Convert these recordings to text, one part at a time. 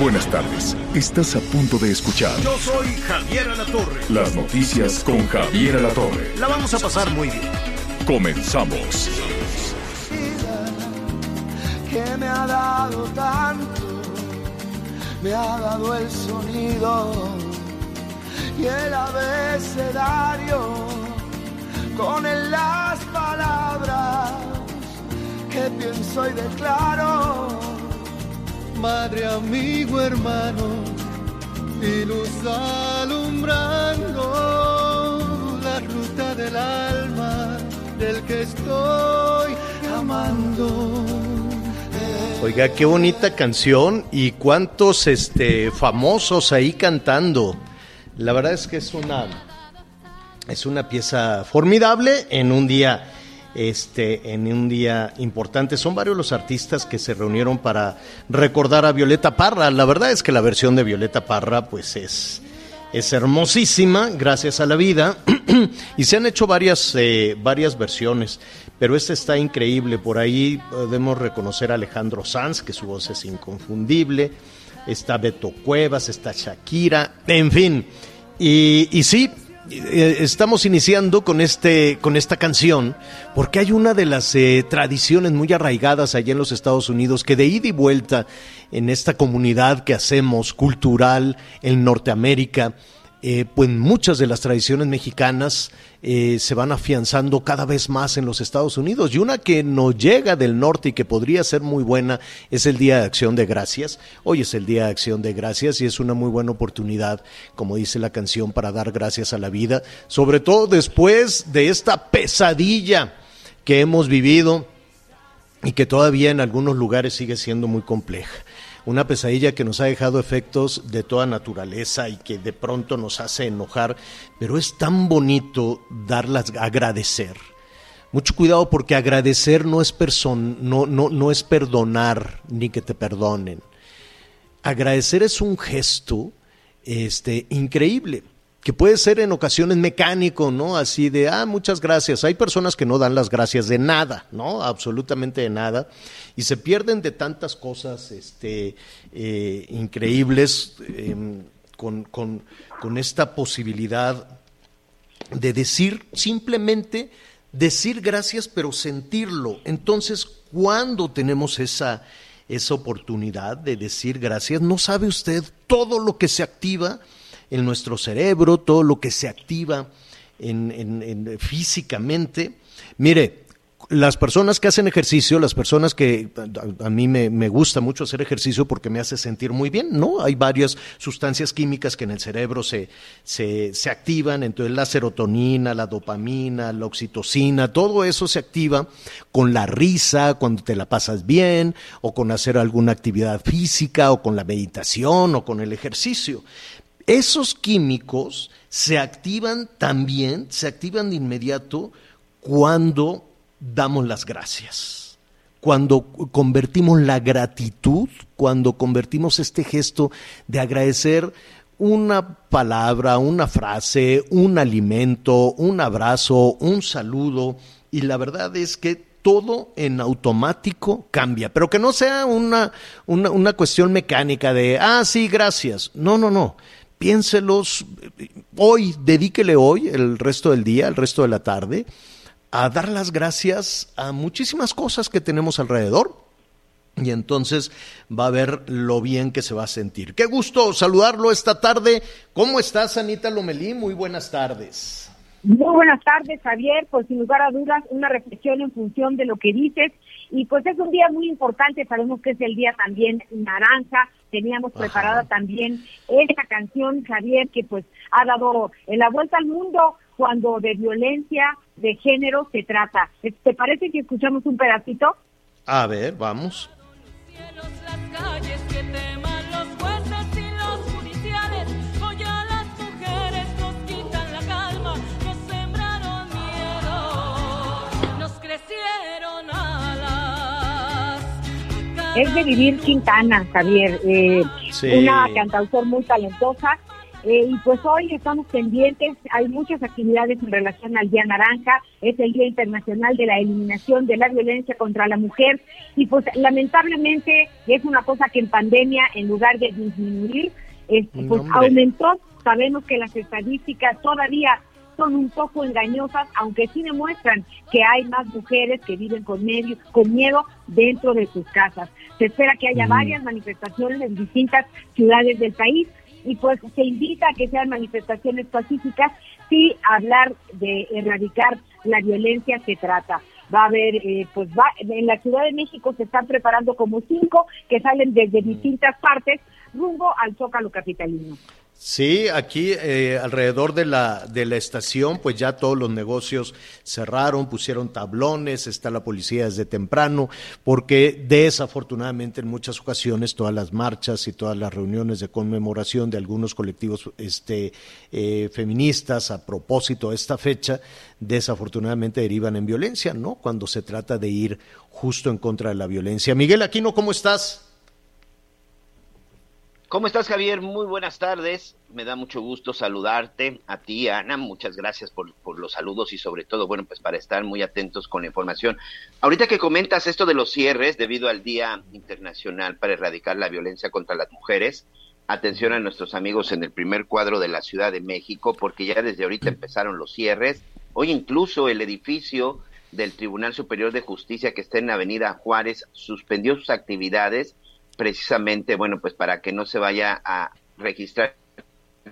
Buenas tardes. Estás a punto de escuchar Yo soy Javier Alatorre. las noticias con Javier Alatorre. La vamos a pasar muy bien. Comenzamos. que me ha dado tanto, me ha dado el sonido y el abecedario con él las palabras que pienso y declaro. Madre, amigo, hermano, y luz alumbrando la ruta del alma del que estoy amando. Oiga, qué bonita canción y cuántos este, famosos ahí cantando. La verdad es que es una, es una pieza formidable en un día, este, en un día importante. Son varios los artistas que se reunieron para recordar a Violeta Parra. La verdad es que la versión de Violeta Parra, pues es, es hermosísima, gracias a la vida. y se han hecho varias, eh, varias versiones, pero esta está increíble. Por ahí podemos reconocer a Alejandro Sanz, que su voz es inconfundible. Está Beto Cuevas, está Shakira, en fin. Y, y sí, estamos iniciando con, este, con esta canción porque hay una de las eh, tradiciones muy arraigadas allá en los Estados Unidos que de ida y vuelta en esta comunidad que hacemos cultural en Norteamérica, eh, pues muchas de las tradiciones mexicanas eh, se van afianzando cada vez más en los Estados Unidos. Y una que nos llega del norte y que podría ser muy buena es el Día de Acción de Gracias. Hoy es el Día de Acción de Gracias y es una muy buena oportunidad, como dice la canción, para dar gracias a la vida, sobre todo después de esta pesadilla que hemos vivido y que todavía en algunos lugares sigue siendo muy compleja una pesadilla que nos ha dejado efectos de toda naturaleza y que de pronto nos hace enojar, pero es tan bonito darlas, agradecer. Mucho cuidado porque agradecer no es, no, no, no es perdonar ni que te perdonen. Agradecer es un gesto este, increíble que puede ser en ocasiones mecánico, ¿no? Así de, ah, muchas gracias. Hay personas que no dan las gracias de nada, ¿no? Absolutamente de nada. Y se pierden de tantas cosas este, eh, increíbles eh, con, con, con esta posibilidad de decir simplemente, decir gracias, pero sentirlo. Entonces, cuando tenemos esa, esa oportunidad de decir gracias, no sabe usted todo lo que se activa en nuestro cerebro, todo lo que se activa en, en, en, físicamente. Mire, las personas que hacen ejercicio, las personas que a, mí me, me, gusta mucho hacer ejercicio porque me hace sentir muy bien, ¿no? Hay varias sustancias químicas que en el cerebro se, se, se activan, entonces la serotonina, la dopamina, la oxitocina, todo eso se activa con la risa, cuando te la pasas bien, o con hacer alguna actividad física, o con la meditación, o con el ejercicio esos químicos se activan también, se activan de inmediato cuando damos las gracias, cuando convertimos la gratitud, cuando convertimos este gesto de agradecer una palabra, una frase, un alimento, un abrazo, un saludo, y la verdad es que todo en automático cambia, pero que no sea una, una, cuestión mecánica de, ah, sí, gracias. No, no, no piénselos hoy, dedíquele hoy, el resto del día, el resto de la tarde, a dar las gracias a muchísimas cosas que tenemos alrededor. Y entonces va a ver lo bien que se va a sentir. Qué gusto saludarlo esta tarde. ¿Cómo estás, Anita Lomelí? Muy buenas tardes. Muy buenas tardes, Javier. Pues sin lugar a dudas, una reflexión en función de lo que dices. Y pues es un día muy importante, sabemos que es el día también naranja, teníamos Ajá. preparada también esta canción, Javier, que pues ha dado la vuelta al mundo cuando de violencia de género se trata. ¿Te parece que escuchamos un pedacito? A ver, vamos. Es de Vivir Quintana, Javier, eh, una cantautor muy talentosa. Eh, y pues hoy estamos pendientes, hay muchas actividades en relación al Día Naranja, es el Día Internacional de la Eliminación de la Violencia contra la Mujer y pues lamentablemente es una cosa que en pandemia en lugar de disminuir, pues aumentó. Sabemos que las estadísticas todavía son un poco engañosas, aunque sí demuestran que hay más mujeres que viven con, medio, con miedo dentro de sus casas. Se espera que haya varias manifestaciones en distintas ciudades del país y pues se invita a que sean manifestaciones pacíficas si hablar de erradicar la violencia se trata. Va a haber, eh, pues va, en la Ciudad de México se están preparando como cinco que salen desde distintas partes rumbo al Zócalo Capitalino. Sí, aquí eh, alrededor de la, de la estación, pues ya todos los negocios cerraron, pusieron tablones, está la policía desde temprano, porque desafortunadamente en muchas ocasiones todas las marchas y todas las reuniones de conmemoración de algunos colectivos este, eh, feministas a propósito de esta fecha, desafortunadamente derivan en violencia, ¿no? Cuando se trata de ir justo en contra de la violencia. Miguel Aquino, ¿cómo estás? ¿Cómo estás, Javier? Muy buenas tardes. Me da mucho gusto saludarte a ti, Ana. Muchas gracias por, los saludos y sobre todo, bueno, pues para estar muy atentos con la información. Ahorita que comentas esto de los cierres debido al Día Internacional para Erradicar la Violencia contra las Mujeres, atención a nuestros amigos en el primer cuadro de la Ciudad de México, porque ya desde ahorita empezaron los cierres. Hoy incluso el edificio del Tribunal Superior de Justicia que está en la Avenida Juárez suspendió sus actividades precisamente, bueno, pues para que no se vaya a registrar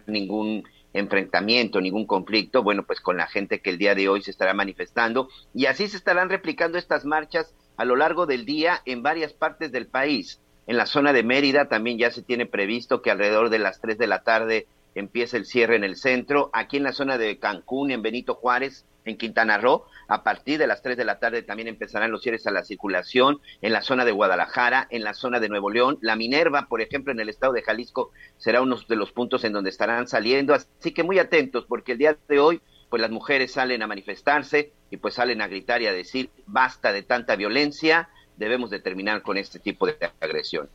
ningún enfrentamiento, ningún conflicto, bueno, pues con la gente que el día de hoy se estará manifestando y así se estarán replicando estas marchas a lo largo del día en varias partes del país. En la zona de Mérida también ya se tiene previsto que alrededor de las 3 de la tarde empiece el cierre en el centro. Aquí en la zona de Cancún, en Benito Juárez, en Quintana Roo. A partir de las 3 de la tarde también empezarán los cierres a la circulación en la zona de Guadalajara, en la zona de Nuevo León. La Minerva, por ejemplo, en el estado de Jalisco, será uno de los puntos en donde estarán saliendo. Así que muy atentos, porque el día de hoy, pues las mujeres salen a manifestarse y pues salen a gritar y a decir, basta de tanta violencia, debemos de terminar con este tipo de agresión.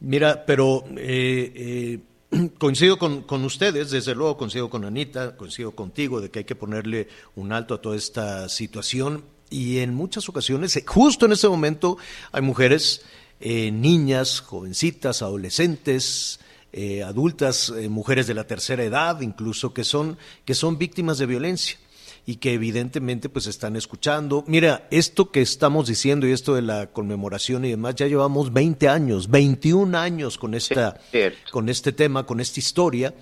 Mira, pero eh, eh coincido con, con, ustedes, desde luego coincido con Anita, coincido contigo de que hay que ponerle un alto a toda esta situación. Y en muchas ocasiones, eh, justo en ese momento, hay mujeres, eh, niñas, jovencitas, adolescentes, eh, adultas, mujeres de la tercera edad, incluso que son, que son víctimas de violencia y que evidentemente pues están escuchando. Mira, esto que estamos diciendo y esto de la conmemoración y demás, ya llevamos 20 años, 21 años con, esta, con este tema, con esta historia.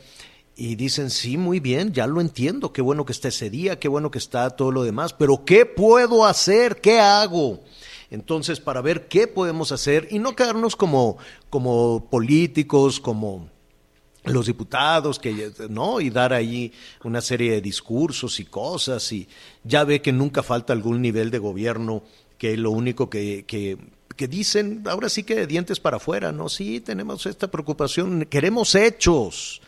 Y dicen, sí, muy bien, ya lo entiendo, qué bueno que está ese día, qué bueno que está todo lo demás, pero ¿qué puedo hacer? ¿Qué hago? Entonces, para ver qué podemos hacer y no quedarnos como, como políticos, como los diputados que no y dar ahí una serie de discursos y cosas y ya ve que nunca falta algún nivel de gobierno que lo único que, que, que dicen ahora sí que de dientes para afuera no sí tenemos esta preocupación queremos hechos.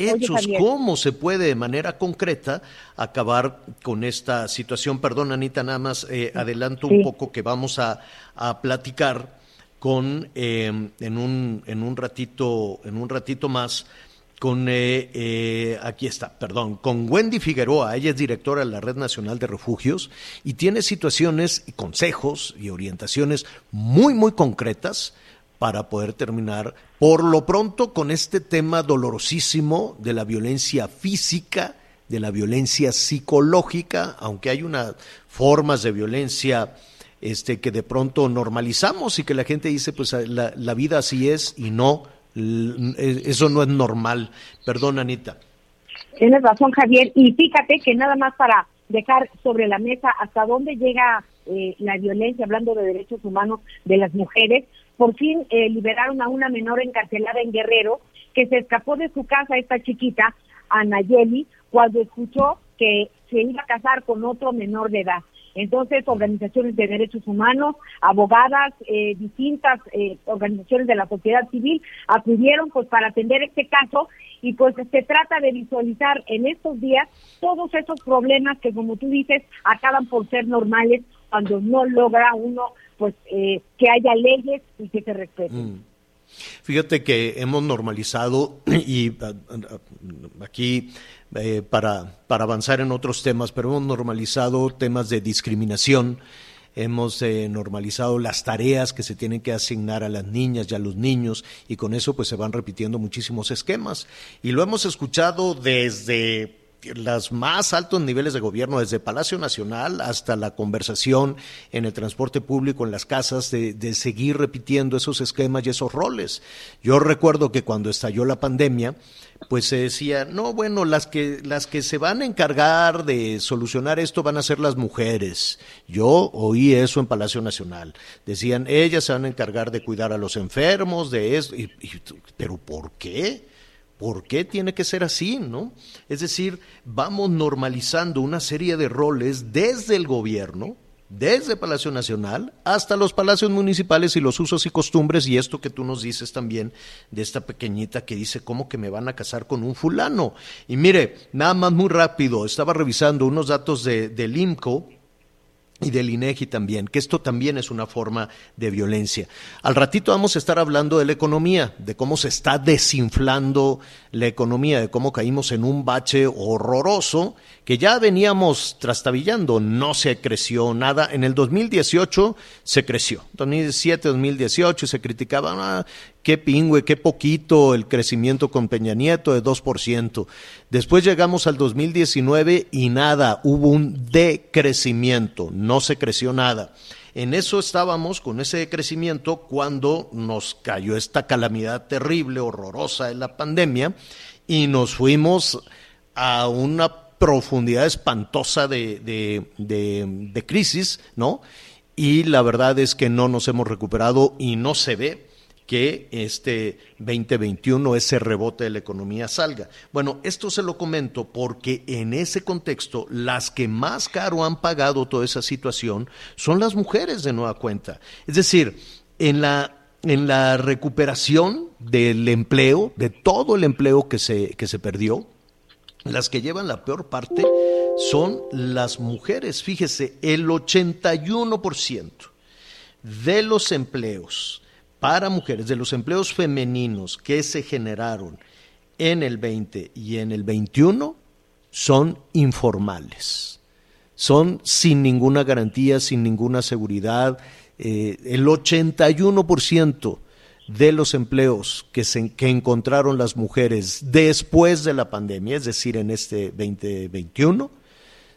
Hechos cómo se puede de manera concreta acabar con esta situación perdón Anita nada más eh, adelanto un poco que vamos a, a platicar con eh, en un en un ratito en un ratito más con eh, eh, aquí está, perdón, con Wendy Figueroa, ella es directora de la Red Nacional de Refugios y tiene situaciones y consejos y orientaciones muy muy concretas para poder terminar por lo pronto con este tema dolorosísimo de la violencia física, de la violencia psicológica, aunque hay unas formas de violencia este, que de pronto normalizamos y que la gente dice, pues la, la vida así es y no, eso no es normal. Perdón, Anita. Tienes razón, Javier. Y fíjate que nada más para dejar sobre la mesa hasta dónde llega eh, la violencia, hablando de derechos humanos de las mujeres, por fin eh, liberaron a una menor encarcelada en Guerrero que se escapó de su casa, esta chiquita, Anayeli, cuando escuchó que se iba a casar con otro menor de edad. Entonces, organizaciones de derechos humanos, abogadas, eh, distintas eh, organizaciones de la sociedad civil acudieron pues para atender este caso y pues se trata de visualizar en estos días todos esos problemas que como tú dices acaban por ser normales cuando no logra uno pues eh, que haya leyes y que se respeten. Mm. Fíjate que hemos normalizado y aquí eh, para, para avanzar en otros temas, pero hemos normalizado temas de discriminación, hemos eh, normalizado las tareas que se tienen que asignar a las niñas y a los niños y con eso pues se van repitiendo muchísimos esquemas. Y lo hemos escuchado desde los más altos niveles de gobierno, desde Palacio Nacional hasta la conversación en el transporte público, en las casas, de, de, seguir repitiendo esos esquemas y esos roles. Yo recuerdo que cuando estalló la pandemia, pues se decía, no, bueno, las que, las que se van a encargar de solucionar esto van a ser las mujeres. Yo oí eso en Palacio Nacional. Decían, ellas se van a encargar de cuidar a los enfermos, de eso. pero ¿por qué? ¿Por qué tiene que ser así, no? Es decir, vamos normalizando una serie de roles desde el gobierno, desde Palacio Nacional hasta los palacios municipales y los usos y costumbres, y esto que tú nos dices también de esta pequeñita que dice, ¿cómo que me van a casar con un fulano? Y mire, nada más muy rápido, estaba revisando unos datos de, del y del INEGI también, que esto también es una forma de violencia. Al ratito vamos a estar hablando de la economía, de cómo se está desinflando la economía, de cómo caímos en un bache horroroso que ya veníamos trastabillando, no se creció nada. En el 2018 se creció, 2017, 2018 se criticaba, ah, qué pingüe, qué poquito el crecimiento con Peña Nieto de 2%. Después llegamos al 2019 y nada, hubo un decrecimiento, no se creció nada. En eso estábamos con ese decrecimiento cuando nos cayó esta calamidad terrible, horrorosa de la pandemia y nos fuimos a una profundidad espantosa de, de crisis, ¿no? Y la verdad es que no nos hemos recuperado y no se ve que este 2021 ese rebote de la economía salga. Bueno, esto se lo comento porque en ese contexto las que más caro han pagado toda esa situación son las mujeres de nueva cuenta. Es decir, en la en la recuperación del empleo, de todo el empleo que se, que se perdió, las que llevan la peor parte son las mujeres. Fíjese, el 81% de los empleos para mujeres, de los empleos femeninos que se generaron en el 20 y en el 21, son informales. Son sin ninguna garantía, sin ninguna seguridad. Eh, el 81% de los empleos que, se, que encontraron las mujeres después de la pandemia, es decir, en este 2021,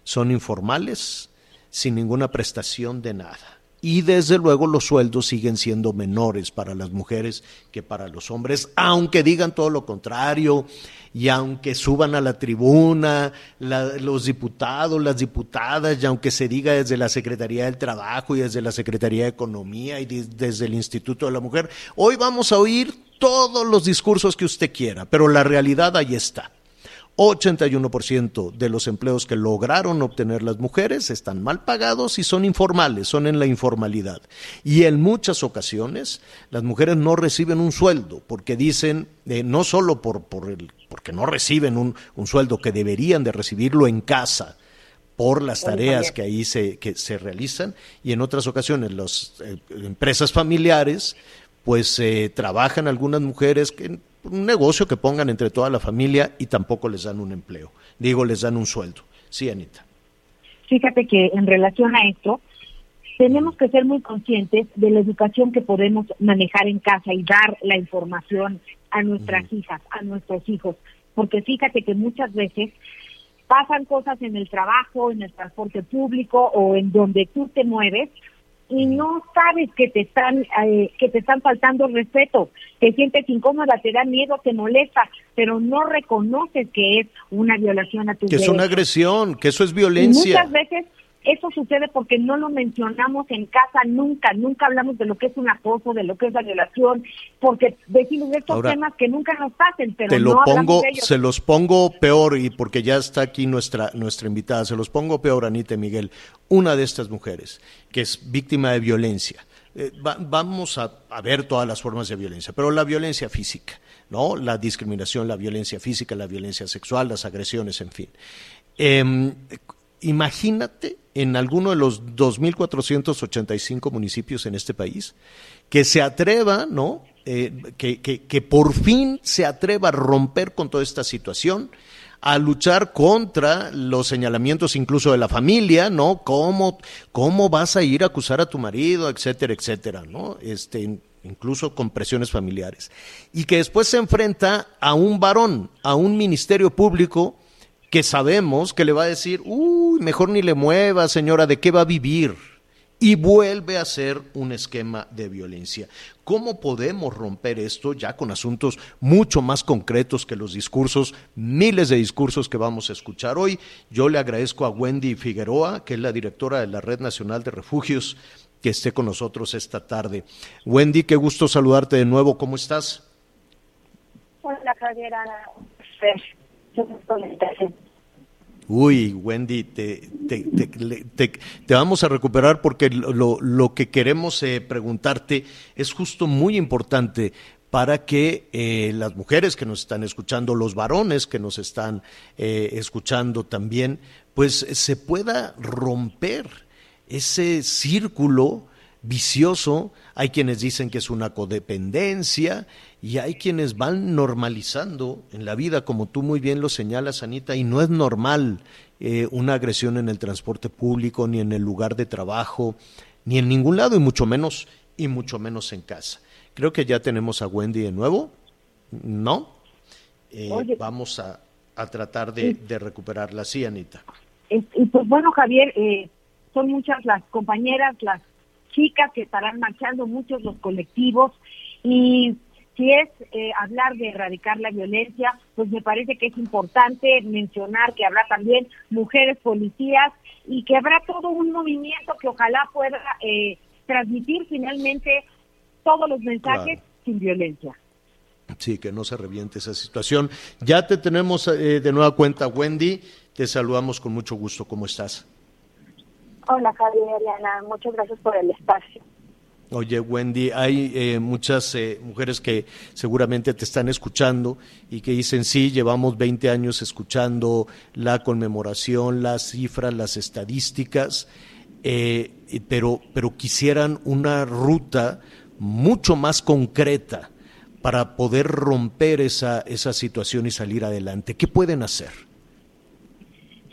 son informales, sin ninguna prestación de nada y desde luego los sueldos siguen siendo menores para las mujeres que para los hombres, aunque digan todo lo contrario y aunque suban a la tribuna los diputados, las diputadas, y aunque se diga desde la Secretaría del Trabajo y desde la Secretaría de Economía y desde el Instituto de la Mujer, hoy vamos a oír todos los discursos que usted quiera, pero la realidad ahí está. 81% de los empleos que lograron obtener las mujeres están mal pagados y son informales, son en la informalidad. Y en muchas ocasiones las mujeres no reciben un sueldo porque dicen, eh, no solo por, por el, porque no reciben un, un, sueldo que deberían de recibirlo en casa, por las tareas que ahí se, que se realizan y en otras ocasiones las eh, empresas familiares pues eh, trabajan algunas mujeres que un negocio que pongan entre toda la familia y tampoco les dan un empleo. Digo, les dan un sueldo. Sí, Anita. Fíjate que en relación a esto, tenemos que ser muy conscientes de la educación que podemos manejar en casa y dar la información a nuestras hijas, a nuestros hijos. Porque fíjate que muchas veces pasan cosas en el trabajo, en el transporte público o en donde tú te mueves y no sabes que te están eh, que te están faltando respeto, te sientes incómoda, te da miedo, te molesta, pero no reconoces que es una violación a tu Que es una agresión, que eso es violencia. muchas veces eso sucede porque no lo mencionamos en casa nunca, nunca hablamos de lo que es un acoso, de lo que es la violación, porque decimos estos temas que nunca nos pasen, pero te lo pongo, se los pongo peor y porque ya está aquí nuestra nuestra invitada, se los pongo peor Anita y Miguel, una de estas mujeres que es víctima de violencia. Eh, vamos a, a, ver todas las formas de violencia, pero la violencia física, ¿no? La discriminación, la violencia física, la violencia sexual, las agresiones, en fin. Eh, imagínate en alguno de los 2.485 municipios en este país, que se atreva, ¿no? Eh, que, que, que por fin se atreva a romper con toda esta situación a luchar contra los señalamientos incluso de la familia, ¿no? ¿Cómo, cómo vas a ir a acusar a tu marido, etcétera, etcétera, ¿no? Este, incluso con presiones familiares. Y que después se enfrenta a un varón, a un ministerio público que sabemos que le va a decir, uy, mejor ni le mueva, señora, ¿de qué va a vivir? Y vuelve a ser un esquema de violencia. ¿Cómo podemos romper esto ya con asuntos mucho más concretos que los discursos, miles de discursos que vamos a escuchar hoy? Yo le agradezco a Wendy Figueroa, que es la directora de la Red Nacional de Refugios, que esté con nosotros esta tarde. Wendy, qué gusto saludarte de nuevo. ¿Cómo estás? Hola, Javier. Uy, Wendy, te, te, te, te, vamos a recuperar porque lo, lo que queremos eh, preguntarte es justo muy importante para que eh, las mujeres que nos están escuchando, los varones que nos están eh, escuchando también, pues se pueda romper ese círculo vicioso. Hay quienes dicen que es una codependencia y hay quienes van normalizando en la vida, como tú muy bien lo señalas, Anita, y no es normal eh, una agresión en el transporte público, ni en el lugar de trabajo, ni en ningún lado, y mucho menos, y mucho menos en casa. Creo que ya tenemos a Wendy de nuevo, ¿no? Eh, vamos a, a tratar de, de, recuperarla. Sí, Anita. Y pues bueno, Javier, eh, son muchas las compañeras, las chicas que estarán marchando, muchos los colectivos, y si es eh, hablar de erradicar la violencia, pues me parece que es importante mencionar que habrá también mujeres policías y que habrá todo un movimiento que ojalá pueda eh, transmitir finalmente todos los mensajes sin violencia. Sí, que no se reviente esa situación. Ya te tenemos eh, de nueva cuenta, Wendy. Te saludamos con mucho gusto. ¿Cómo estás? Hola, Javier, Ariana. Muchas gracias por el espacio. Oye, Wendy, hay eh, muchas eh, mujeres que seguramente te están escuchando y que dicen, sí, llevamos 20 años escuchando la conmemoración, las cifras, las estadísticas, eh, pero, pero quisieran una ruta mucho más concreta para poder romper esa, esa situación y salir adelante. ¿Qué pueden hacer?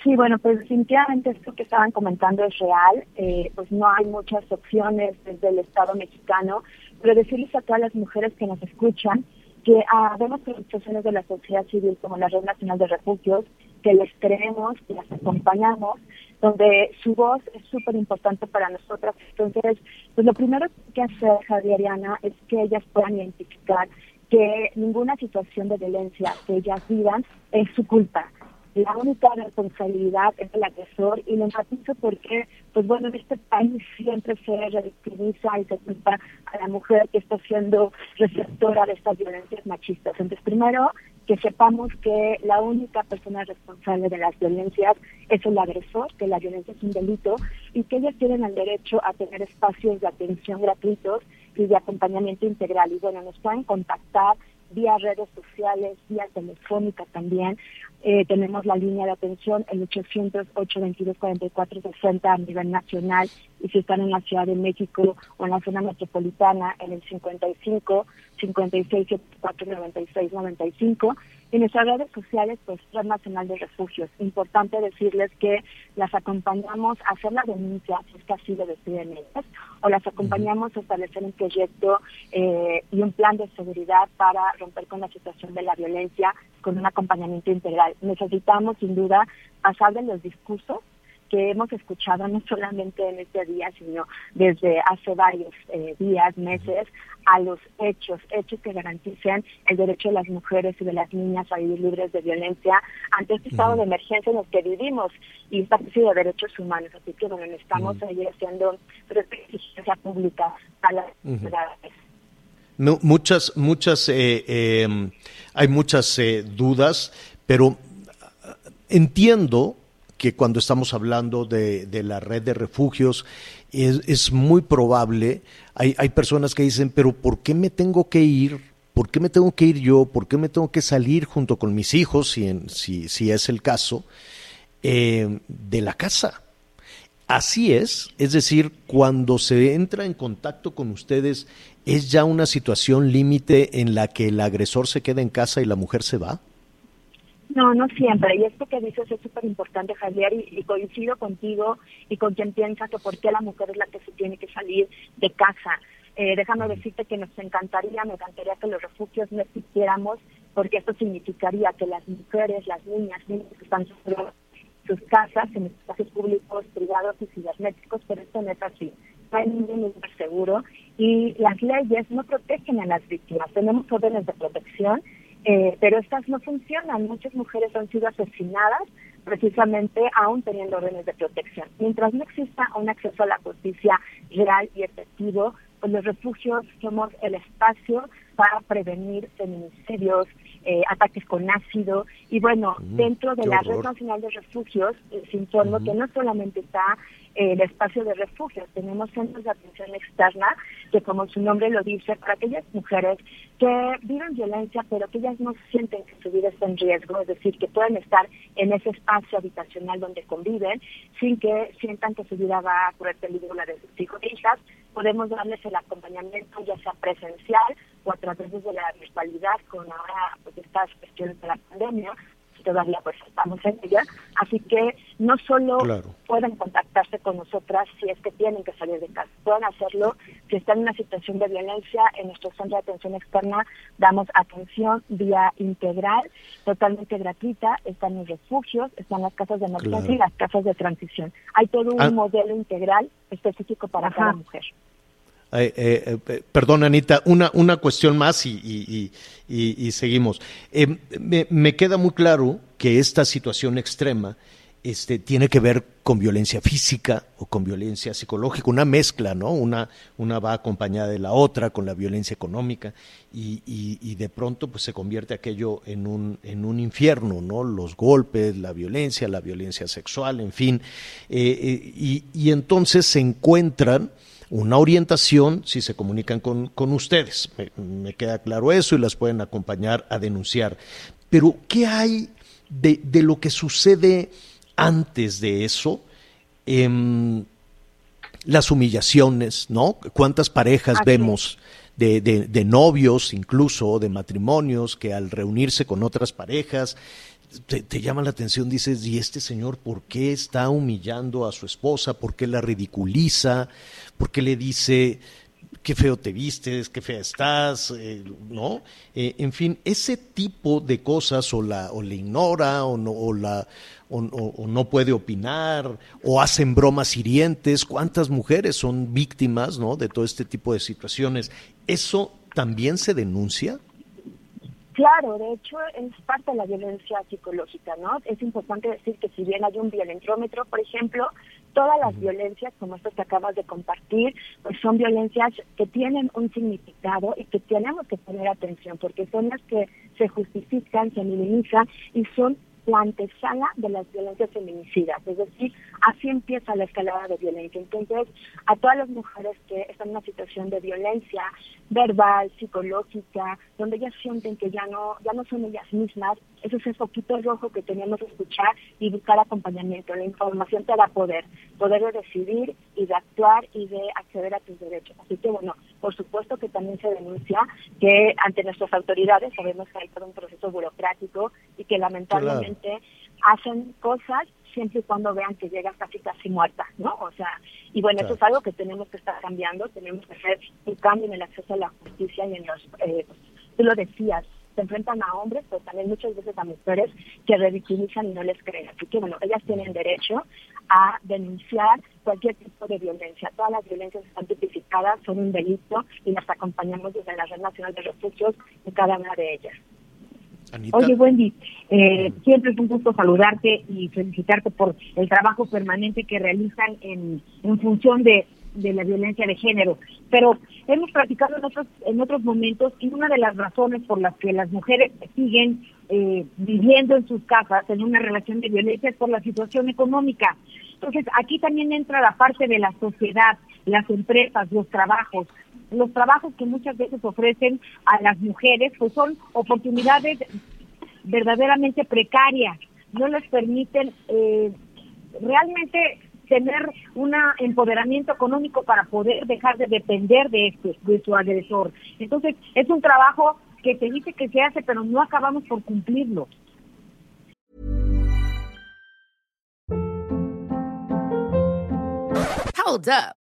Sí, bueno, pues definitivamente esto que estaban comentando es real, eh, pues no hay muchas opciones desde el Estado mexicano, pero decirles a todas las mujeres que nos escuchan que ah, vemos organizaciones de la sociedad civil como la Red Nacional de Refugios, que les creemos, que las acompañamos, donde su voz es súper importante para nosotras. Entonces, pues lo primero que hacer, Javier Ariana, es que ellas puedan identificar que ninguna situación de violencia que ellas vivan es su culpa la única responsabilidad es el agresor y lo enfatizo porque, pues bueno, en este país siempre se revictimiza y se culpa a la mujer que está siendo receptora de estas violencias machistas. Entonces, primero, que sepamos que la única persona responsable de las violencias es el agresor, que la violencia es un delito y que ellas tienen el derecho a tener espacios de atención gratuitos y de acompañamiento integral. Y bueno, nos pueden contactar vía redes sociales, vía telefónica también. Eh, tenemos la línea de atención, el 800-822-4460 a nivel nacional y si están en la Ciudad de México o en la zona metropolitana, en el 55 56 74 96 95 en nuestras redes sociales, pues Red Nacional de Refugios. Importante decirles que las acompañamos a hacer la denuncia, si es que así lo deciden ellas, o las acompañamos a establecer un proyecto eh, y un plan de seguridad para romper con la situación de la violencia con un acompañamiento integral. Necesitamos, sin duda, pasar de los discursos que hemos escuchado no solamente en este día, sino desde hace varios eh, días, meses, a los hechos, hechos que garanticen el derecho de las mujeres y de las niñas a vivir libres de violencia ante este estado de emergencia en el que vivimos y esta crisis de derechos humanos. Así que, bueno, estamos ahí haciendo exigencia pública a las. No, muchas, muchas, eh, eh, hay muchas eh, dudas, pero entiendo que cuando estamos hablando de, de la red de refugios, es, es muy probable, hay, hay, personas que dicen, pero ¿por qué me tengo que ir? ¿Por qué me tengo que ir yo? ¿Por qué me tengo que salir junto con mis hijos, si, en, si, si es el caso, eh, de la casa? así es, es decir, cuando se entra en contacto con ustedes, ¿es ya una situación límite en la que el agresor se queda en casa y la mujer se va? No, no siempre. Y esto que dices es súper importante, Javier, y, coincido contigo y con quien piensa que por qué la mujer es la que se tiene que salir de casa. Eh, déjame decirte que nos encantaría, me encantaría que los refugios no existiéramos, porque esto significaría que las mujeres, las niñas, niños que están en sus casas, en espacios públicos, privados y cibernéticos, pero esto no es así. No hay ningún lugar seguro y las leyes no protegen a las víctimas. Tenemos órdenes de protección eh, pero estas no funcionan. Muchas mujeres han sido asesinadas precisamente aún teniendo órdenes de protección. Mientras no exista un acceso a la justicia real y efectivo, pues los refugios somos el espacio para prevenir feminicidios, eh, ataques con ácido. Y bueno, mm, dentro de la Red Nacional de Refugios, les informo que no solamente está el espacio de refugio. Tenemos centros de atención externa que, como su nombre lo dice, para aquellas mujeres que viven violencia, pero que ellas no sienten que su vida está en riesgo, es decir, que pueden estar en ese espacio habitacional donde conviven sin que sientan que su vida va a correr peligro la de sus hijos e hijas. Podemos darles el acompañamiento, ya sea presencial o a través de la virtualidad, con ahora pues, estas cuestiones de la pandemia, todavía pues estamos en ella, así que no solo pueden contactarse con nosotras si es que tienen que salir de casa, pueden hacerlo. Si están en una situación de violencia, en nuestro centro de atención externa damos atención vía integral, totalmente gratuita, están los refugios, están las casas de emergencia y las casas de transición. Hay todo un ah. modelo integral específico para cada mujer. Eh, eh, eh, perdón, Anita, una, una cuestión más y, seguimos. Me, me, queda muy claro que esta situación extrema este, tiene que ver con violencia física o con violencia psicológica, una mezcla, ¿no? Una, una va acompañada de la otra con la violencia económica y, y, de pronto pues se convierte aquello en un, en un infierno, ¿no? Los golpes, la violencia, la violencia sexual, en fin. y, y entonces se encuentran una orientación si se comunican con, con ustedes. Me, queda claro eso y las pueden acompañar a denunciar. Pero, ¿qué hay de, de lo que sucede antes de eso? Em, las humillaciones, ¿no? ¿Cuántas parejas vemos? De, de, de, novios, incluso de matrimonios, que al reunirse con otras parejas te, llama la atención, dices, ¿y este señor por qué está humillando a su esposa? ¿Por qué la ridiculiza? ¿Por qué le dice, qué feo te vistes, qué fea estás? Eh, ¿No? Eh, en fin, ese tipo de cosas o, la, o le ignora o no, la, o, no puede opinar o hacen bromas hirientes. ¿Cuántas mujeres son víctimas ¿no? de todo este tipo de situaciones? ¿Eso también se denuncia? Claro, de hecho es parte de la violencia psicológica, ¿no? Es importante decir que si bien hay un violentrómetro, por ejemplo, todas las violencias, como estas que acabas de compartir, pues son violencias que tienen un significado y que tenemos que poner atención, porque son las que se justifican, se minimizan y son la antesala de las violencias feminicidas, es decir, así empieza la escalada de violencia. Entonces, a todas las mujeres que están en una situación de violencia verbal, psicológica, donde ellas sienten que ya no, ya no son ellas mismas, ese es el poquito rojo que tenemos que escuchar y buscar acompañamiento. La información te da poder, poder de decidir y de actuar y de acceder a tus derechos. Así que bueno, por supuesto que también se denuncia que ante nuestras autoridades sabemos que hay todo un proceso burocrático y que lamentablemente hacen cosas siempre y cuando vean que llega casi casi muerta, ¿no? O sea, y bueno, eso es algo que tenemos que estar cambiando, tenemos que hacer un cambio en el acceso a la justicia y en los, eh, tú lo decías, se enfrentan a hombres, pero también muchas veces a mujeres que ridiculizan y no les creen. Así que bueno, ellas tienen derecho a denunciar cualquier tipo de violencia. Todas las violencias están tipificadas, son un delito y las acompañamos desde la Red Nacional de Refugios en cada una de ellas. Oye, Wendy, eh, siempre es un gusto saludarte y felicitarte por el trabajo permanente que realizan en, función de, de la violencia de género. Pero hemos platicado en otros, en otros momentos y una de las razones por las que las mujeres siguen eh, viviendo en sus casas en una relación de violencia es por la situación económica. Entonces, aquí también entra la parte de la sociedad, las empresas, los trabajos. Los trabajos que muchas veces ofrecen a las mujeres, pues son oportunidades verdaderamente precarias. No les permiten eh, realmente tener un empoderamiento económico para poder dejar de depender de este, de su agresor. Entonces, es un trabajo que se dice que se hace, pero no acabamos por cumplirlo. Hold up.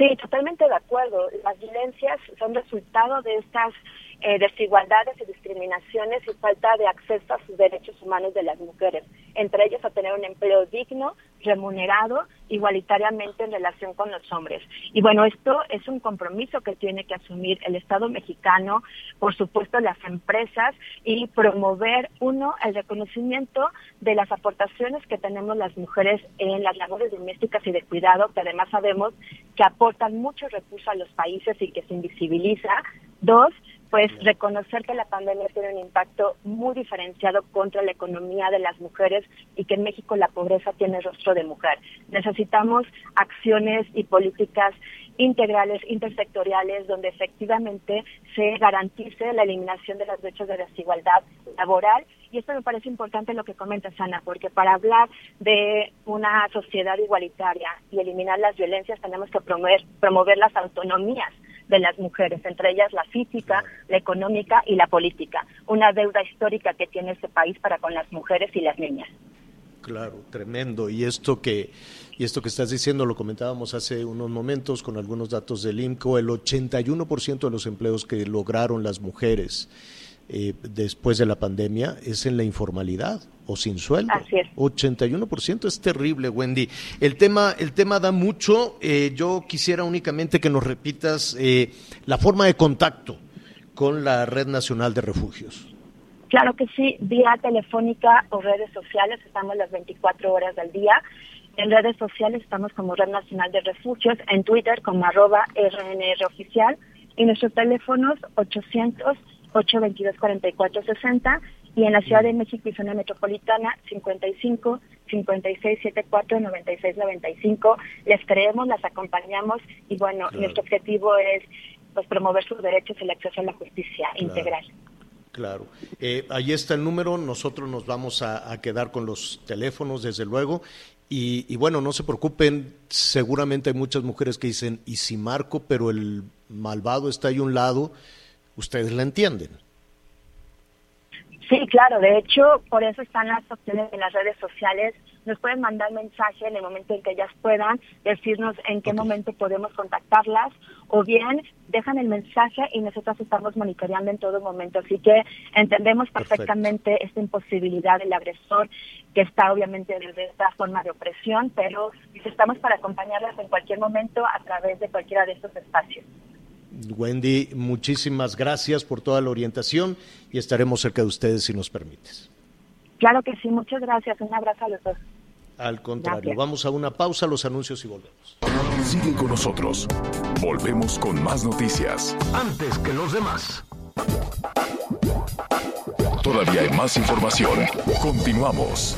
Sí, totalmente de acuerdo. Las violencias son resultado de estas eh, desigualdades y discriminaciones y falta de acceso a sus derechos humanos de las mujeres, entre ellos a tener un empleo digno, remunerado, igualitariamente en relación con los hombres. Y bueno, esto es un compromiso que tiene que asumir el Estado mexicano, por supuesto las empresas y promover, uno, el reconocimiento de las aportaciones que tenemos las mujeres en las labores domésticas y de cuidado, que además sabemos que aportan muchos recursos a los países y que se invisibiliza. Dos, pues reconocer que la pandemia tiene un impacto muy diferenciado contra la economía de las mujeres y que en México la pobreza tiene rostro de mujer. Necesitamos acciones y políticas integrales, intersectoriales, donde efectivamente se garantice la eliminación de las brechas de desigualdad laboral. Y esto me parece importante lo que comenta Sana, porque para hablar de una sociedad igualitaria y eliminar las violencias tenemos que promover, promover las autonomías de las mujeres, entre ellas la física, la económica y la política, una deuda histórica que tiene este país para con las mujeres y las niñas. Claro, tremendo. Y esto que y esto que estás diciendo lo comentábamos hace unos momentos con algunos datos del IMCO, el 81% de los empleos que lograron las mujeres eh, después de la pandemia es en la informalidad o sin sueldo. Así es. 81% es terrible, Wendy. El tema, el tema da mucho. Eh, yo quisiera únicamente que nos repitas eh, la forma de contacto con la Red Nacional de Refugios. Claro que sí, vía telefónica o redes sociales, estamos las 24 horas del día. En redes sociales estamos como Red Nacional de Refugios, en Twitter como arroba RNR oficial y nuestros teléfonos 800 822 4460 y en la Ciudad de México y zona metropolitana 55 56 74 96 95. Les creemos, las acompañamos y bueno, nuestro objetivo es pues promover sus derechos y el acceso a la justicia integral. Claro. Eh, ahí está el número, nosotros nos vamos a, a, quedar con los teléfonos, desde luego. Y, y, bueno, no se preocupen, seguramente hay muchas mujeres que dicen, ¿y si marco, pero el malvado está ahí a un lado? Ustedes la entienden. Sí, claro, de hecho, por eso están las opciones en las redes sociales. Nos pueden mandar mensaje en el momento en que ellas puedan, decirnos en qué momento podemos contactarlas, o bien dejan el mensaje y nosotros estamos monitoreando en todo momento. Así que entendemos perfectamente Perfecto. esta imposibilidad del agresor, que está obviamente desde esta forma de opresión, pero estamos para acompañarlas en cualquier momento a través de cualquiera de estos espacios. Wendy, muchísimas gracias por toda la orientación y estaremos cerca de ustedes si nos permites. Claro que sí, muchas gracias. Un abrazo a los dos. Al contrario, gracias. vamos a una pausa, los anuncios y volvemos. Sigue con nosotros. Volvemos con más noticias. Antes que los demás. Todavía hay más información. Continuamos.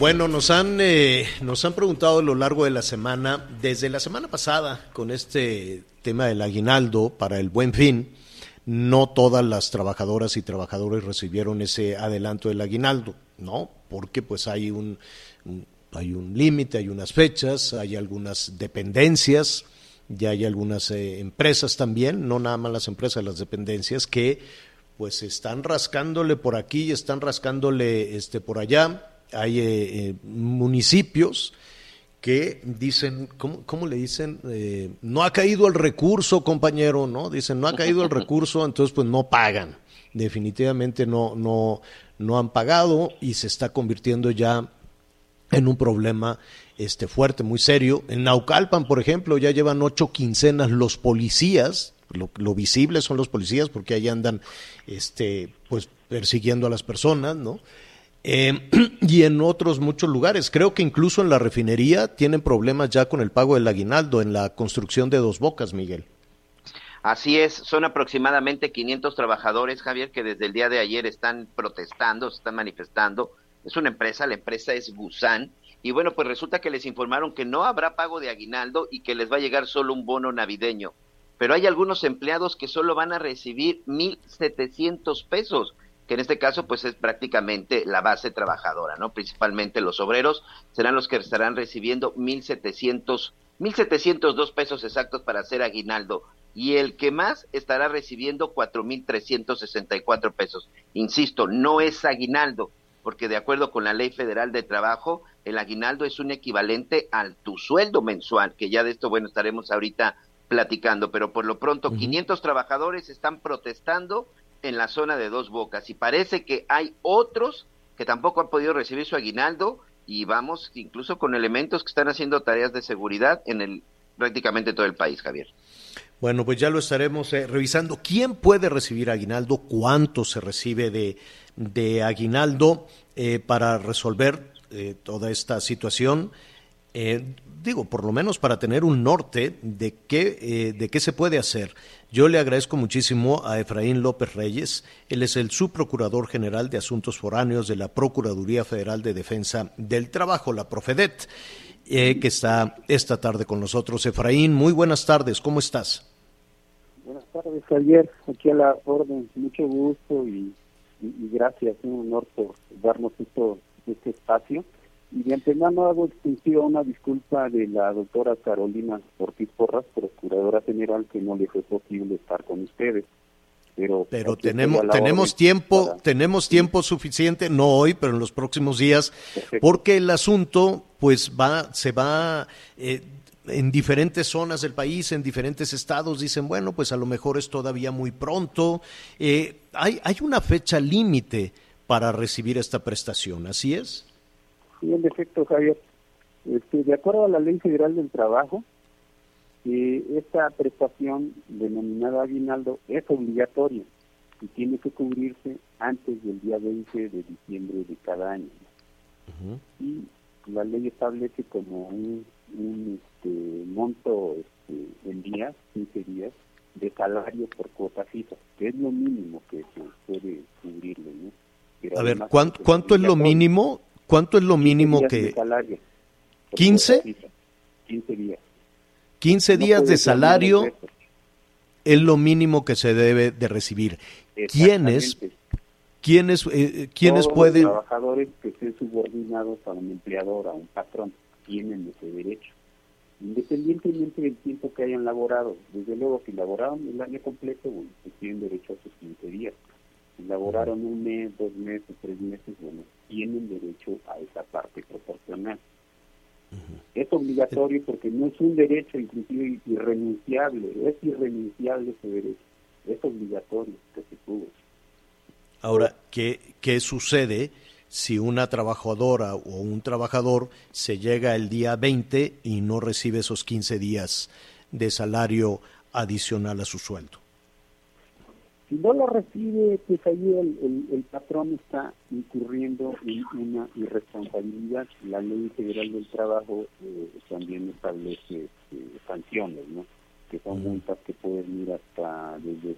Bueno, nos han, eh, nos han preguntado a lo largo de la semana, desde la semana pasada, con este tema del aguinaldo para el buen fin, no todas las trabajadoras y trabajadores recibieron ese adelanto del aguinaldo, ¿no? Porque pues hay un, hay un límite, hay unas fechas, hay algunas dependencias, ya hay algunas eh, empresas también, no nada más las empresas, las dependencias que pues están rascándole por aquí, están rascándole este por allá hay eh, eh, municipios que dicen, ¿cómo, le dicen? Eh, no ha caído el recurso, compañero, ¿no? Dicen, no ha caído el recurso, entonces pues no pagan. Definitivamente no, no, no han pagado y se está convirtiendo ya en un problema este, fuerte, muy serio. En Naucalpan, por ejemplo, ya llevan ocho quincenas los policías, lo, lo visible son los policías porque ahí andan este, pues, persiguiendo a las personas, ¿no? Eh, y en otros muchos lugares. Creo que incluso en la refinería tienen problemas ya con el pago del aguinaldo en la construcción de dos bocas, Miguel. Así es, son aproximadamente 500 trabajadores, Javier, que desde el día de ayer están protestando, se están manifestando. Es una empresa, la empresa es Busan, y bueno, pues resulta que les informaron que no habrá pago de aguinaldo y que les va a llegar solo un bono navideño. Pero hay algunos empleados que solo van a recibir 1.700 pesos, que en este caso pues es prácticamente la base trabajadora, ¿no? Principalmente los obreros serán los que estarán recibiendo 1.700 1.702 pesos exactos para hacer aguinaldo y el que más estará recibiendo 4.364 pesos. Insisto, no es aguinaldo, porque de acuerdo con la Ley Federal de Trabajo, el aguinaldo es un equivalente al tu sueldo mensual, que ya de esto, bueno, estaremos ahorita platicando, pero por lo pronto 500 trabajadores están protestando en la zona de Dos Bocas y parece que hay otros que tampoco han podido recibir su aguinaldo y vamos incluso con elementos que están haciendo tareas de seguridad en el prácticamente todo el país, Javier. Bueno, pues ya lo estaremos eh, revisando. ¿Quién puede recibir aguinaldo? ¿Cuánto se recibe de, de aguinaldo eh, para resolver eh, toda esta situación? Digo, por lo menos para tener un norte de qué, de qué se puede hacer. Yo le agradezco muchísimo a Efraín López Reyes. Él es el subprocurador general de Asuntos Foráneos de la Procuraduría Federal de Defensa del Trabajo, la Profedet. Eh, que está esta tarde con nosotros. Efraín, muy buenas tardes, ¿cómo estás? Buenas tardes, Javier, aquí a la orden, mucho gusto y, gracias, un honor por darnos esto, este espacio. Y de antemano hago extensión una disculpa de la doctora Carolina Ortiz Porras, Procuradora General, que no le fue posible estar con ustedes. Pero, pero tenemos tenemos tiempo tenemos tiempo suficiente no hoy pero en los próximos días porque el asunto pues va se va eh, en diferentes zonas del país en diferentes estados dicen bueno pues a lo mejor es todavía muy pronto eh, hay hay una fecha límite para recibir esta prestación así es en efecto Javier este, de acuerdo a la ley federal del trabajo que esta prestación denominada aguinaldo es obligatoria y tiene que cubrirse antes del día 20 de diciembre de cada año. Y la ley establece como un, este, monto este, en días, 15 días, de salario por cuota fija, que es lo mínimo que se puede cubrirle. A ver, ¿cuánto, es lo mínimo? ¿Cuánto es lo mínimo que...? Salario, 15? 15 días. 15 días de salario es lo mínimo que se debe de recibir. ¿Quiénes, quiénes, eh, quiénes pueden...? Los trabajadores que estén subordinados a un empleador, a un patrón, tienen ese derecho. Independientemente del tiempo que hayan laborado. Desde luego, si laboraron el año completo, bueno, pues tienen derecho a sus 15 días. Laboraron un mes, dos meses, tres meses, bueno, tienen derecho a esa parte proporcional. Es obligatorio porque no es un derecho inclusive irrenunciable, es irrenunciable ese derecho, es obligatorio que se cubre. Ahora, ¿qué, ¿qué sucede si una trabajadora o un trabajador se llega el día 20 y no recibe esos 15 días de salario adicional a su sueldo? Si no lo recibe, pues ahí el, el, patrón está incurriendo en una irresponsabilidad. La ley federal del trabajo eh, también establece este, sanciones, ¿no? que son multas que pueden ir hasta desde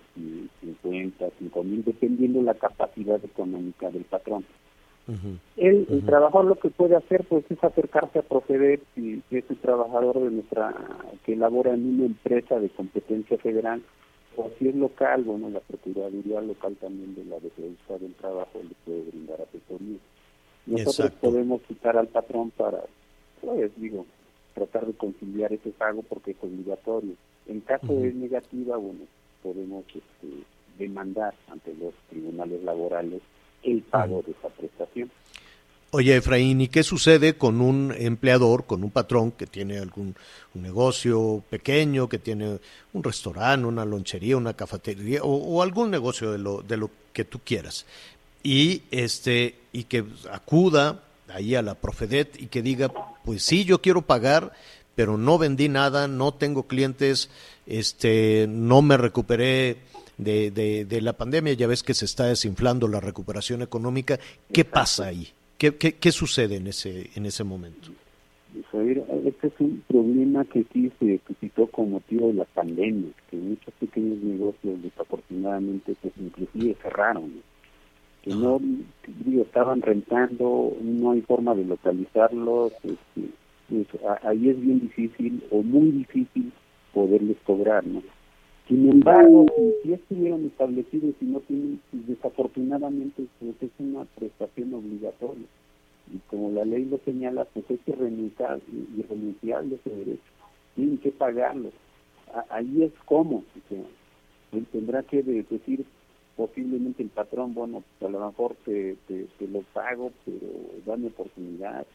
50, 5 mil, dependiendo de la capacidad económica del patrón. el, el, trabajador lo que puede hacer pues es acercarse a proceder si, si es un trabajador de nuestra que labora en una empresa de competencia federal o si es local, bueno, la Procuraduría local también de la Defensa del Trabajo le puede brindar asesoría. Nosotros podemos citar al patrón para, pues digo, tratar de conciliar ese pago porque es obligatorio. En caso de negativa, bueno, podemos este, demandar ante los tribunales laborales el pago de esa prestación. Oye, Efraín, ¿y qué sucede con un empleador, con un patrón que tiene algún negocio pequeño, que tiene un restaurante, una lonchería, una cafetería o, algún negocio de lo, de lo que tú quieras? Y, este, y que acuda ahí a la Profedet y que diga, pues sí, yo quiero pagar, pero no vendí nada, no tengo clientes, este, no me recuperé de, de, de la pandemia, ya ves que se está desinflando la recuperación económica. ¿Qué pasa ahí? ¿Qué, qué, sucede en ese, en ese momento? este es un problema que sí se suscitó con motivo de la pandemia, que muchos pequeños negocios desafortunadamente pues inclusive cerraron, que no estaban rentando, no hay forma de localizarlos, este, pues, ahí es bien difícil o muy difícil poderles cobrar, ¿no? Sin embargo, si, estuvieron establecidos y no tienen, desafortunadamente, pues es una prestación obligatoria. Y como la ley lo señala, pues hay que renunciar y, renunciar de ese derecho. Tienen que pagarlo. ahí es como, o sea, él tendrá que decir posiblemente el patrón, bueno, pues a lo mejor te, te, lo pago, pero dame oportunidad.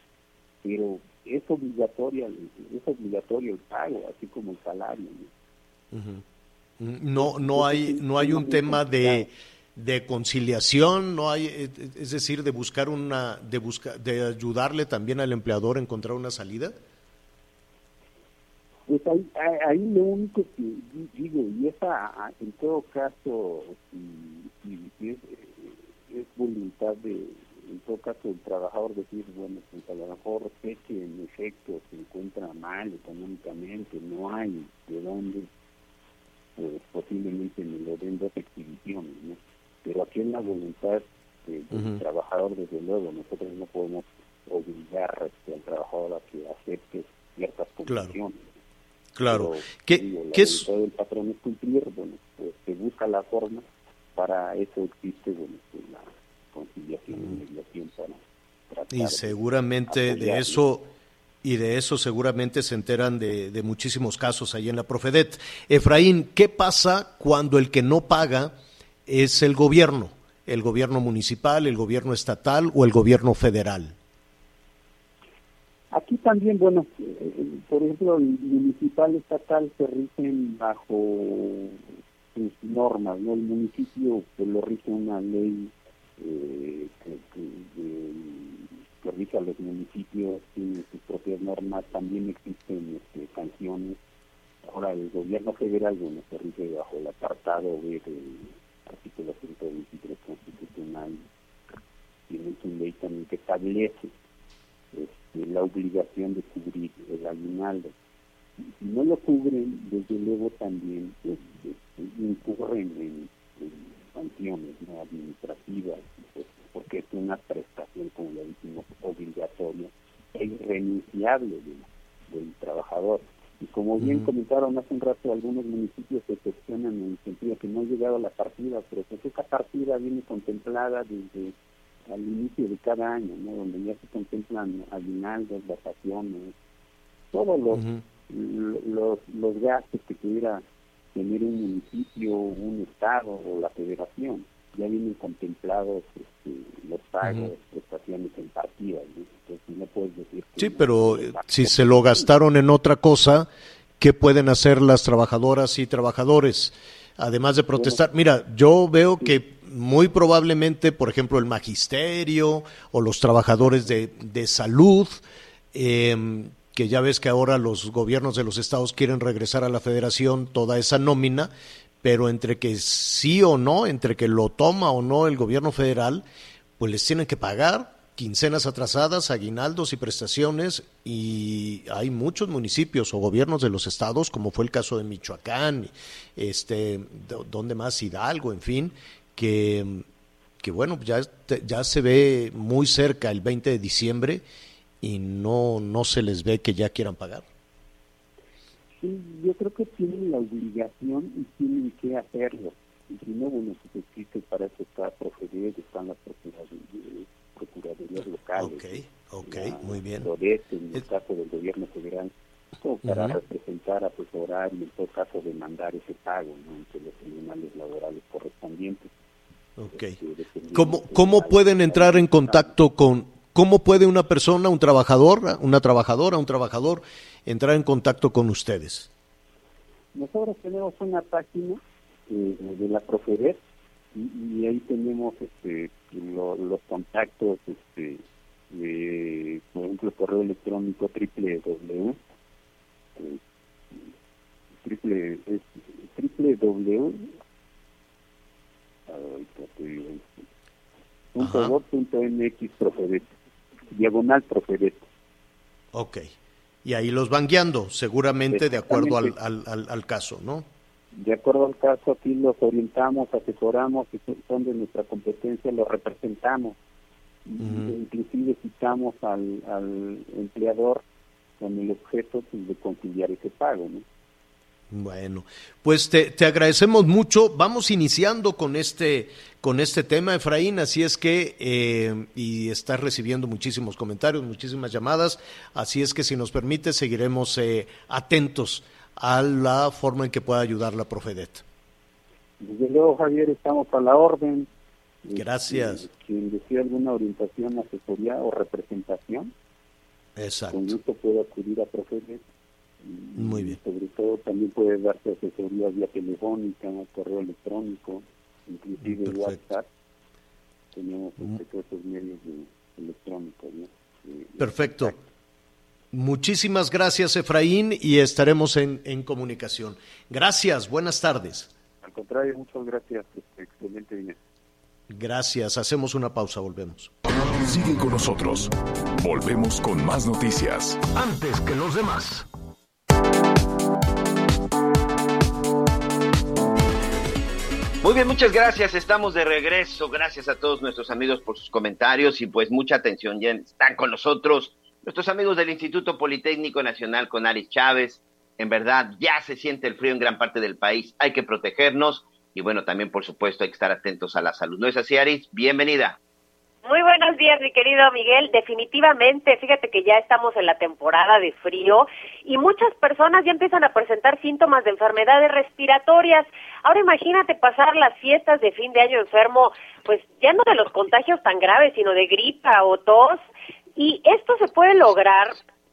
Pero es obligatorio, es obligatorio el pago, así como el salario. ¿no? No, no hay, no hay un tema de, de conciliación, no hay, es decir, de buscar una, de buscar, de ayudarle también al empleador a encontrar una salida. Pues ahí, ahí lo único que digo, y esa en todo caso, si, es, es, voluntad de, en todo caso, el trabajador decir, bueno, pues a lo mejor que en efecto se encuentra mal económicamente, no hay de dónde pues, posiblemente me lo den dos exhibiciones, ¿no? Pero aquí en la voluntad del trabajador, desde luego, nosotros no podemos obligar al trabajador a que acepte ciertas condiciones. Claro. ¿Qué, ¿qué es? del patrón es cumplir, bueno, pues se busca la forma, para eso existe, bueno, pues, la conciliación y mediación para Y seguramente de eso y de eso seguramente se enteran de, muchísimos casos ahí en la Profedet. Efraín, ¿qué pasa cuando el que no paga es el gobierno? ¿El gobierno municipal, el gobierno estatal o el gobierno federal? Aquí también, bueno, por ejemplo, el municipal estatal se rigen bajo sus normas, ¿no? El municipio se lo rige una ley eh, que rige a los municipios, tiene sus propias normas, también existen este, canciones. Ahora, el gobierno federal, bueno, se rige bajo el apartado B del artículo 123 constitucional, tiene su ley también que establece este, la obligación de cubrir el aguinaldo. Si no lo cubren, desde luego también pues, este, incurren en, sanciones administrativas, pues, porque es una prestación, como le decimos, obligatoria e irrenunciable del, trabajador. Y como bien comentaron hace un rato, algunos municipios se cuestionan en el sentido que no ha llegado la partida, pero pues esa partida viene contemplada desde al inicio de cada año, ¿no? donde ya se contemplan aguinaldos, vacaciones, todos los, los, los gastos que pudiera tener un municipio, un estado o la federación ya vienen contemplados este, los pagos, prestaciones en partidas. ¿no? puedes decir sí, pero eh, si se lo gastaron en otra cosa, ¿qué pueden hacer las trabajadoras y trabajadores? Además de protestar, mira, yo veo que muy probablemente, por ejemplo, el magisterio o los trabajadores de, de salud, eh, que ya ves que ahora los gobiernos de los estados quieren regresar a la federación toda esa nómina, pero entre que sí o no, entre que lo toma o no el gobierno federal, pues les tienen que pagar quincenas atrasadas, aguinaldos y prestaciones y hay muchos municipios o gobiernos de los estados, como fue el caso de Michoacán, este, donde más Hidalgo, en fin, que, que bueno, ya, ya se ve muy cerca el 20 de diciembre y no, no se les ve que ya quieran pagar. Sí, yo creo que tienen la obligación y tienen que hacerlo. Y si no, bueno, pues existe para eso está Profedet, están las procuradurías locales. Ok, ok, muy bien. en el caso del gobierno federal, para representar, asesorar y en todo caso demandar ese pago ¿no? entre los tribunales laborales correspondientes. Ok. Este, ¿Cómo, ¿Cómo pueden entrar en contacto con, cómo puede una persona, un trabajador, una trabajadora, un trabajador, entrar en contacto con ustedes? Nosotros tenemos una página eh, de la Profedet y, ahí tenemos este, los contactos, este, por ejemplo, el correo electrónico triple w triple, triple w punto profedet diagonal Profedet. Ok. Y ahí los van guiando, seguramente de acuerdo al, al, al, caso, ¿no? De acuerdo al caso, aquí los orientamos, asesoramos, y son de nuestra competencia, los representamos. Inclusive citamos al, al empleador con el objeto de conciliar ese pago, ¿no? Bueno, pues te, te, agradecemos mucho. Vamos iniciando con este, con este tema, Efraín, así es que, eh, y estás recibiendo muchísimos comentarios, muchísimas llamadas, así es que si nos permite, seguiremos eh, atentos a la forma en que pueda ayudar la Profedet. Desde luego, Javier, estamos a la orden. Gracias. quien desea alguna orientación, asesoría o representación, Exacto. con gusto puede acudir a Profedet muy bien. Sobre todo también puede darse asesoría vía telefónica, correo electrónico, inclusive WhatsApp. Tenemos mm. este, esos medios electrónicos. Perfecto. Muchísimas gracias, Efraín, y estaremos en, en, comunicación. Gracias, buenas tardes. Al contrario, muchas gracias. Este, excelente día. Gracias, hacemos una pausa, volvemos. Sigue con nosotros. Volvemos con más noticias. Antes que los demás. Muy bien, muchas gracias. Estamos de regreso. Gracias a todos nuestros amigos por sus comentarios y pues mucha atención. Ya están con nosotros nuestros amigos del Instituto Politécnico Nacional con Aris Chávez. En verdad, ya se siente el frío en gran parte del país. Hay que protegernos y bueno, también por supuesto hay que estar atentos a la salud. ¿No es así, Aris? Bienvenida. Muy buenos días, mi querido Miguel. Definitivamente, fíjate que ya estamos en la temporada de frío y muchas personas ya empiezan a presentar síntomas de enfermedades respiratorias. Ahora imagínate pasar las fiestas de fin de año enfermo, pues ya no de los contagios tan graves, sino de gripa o tos. Y esto se puede lograr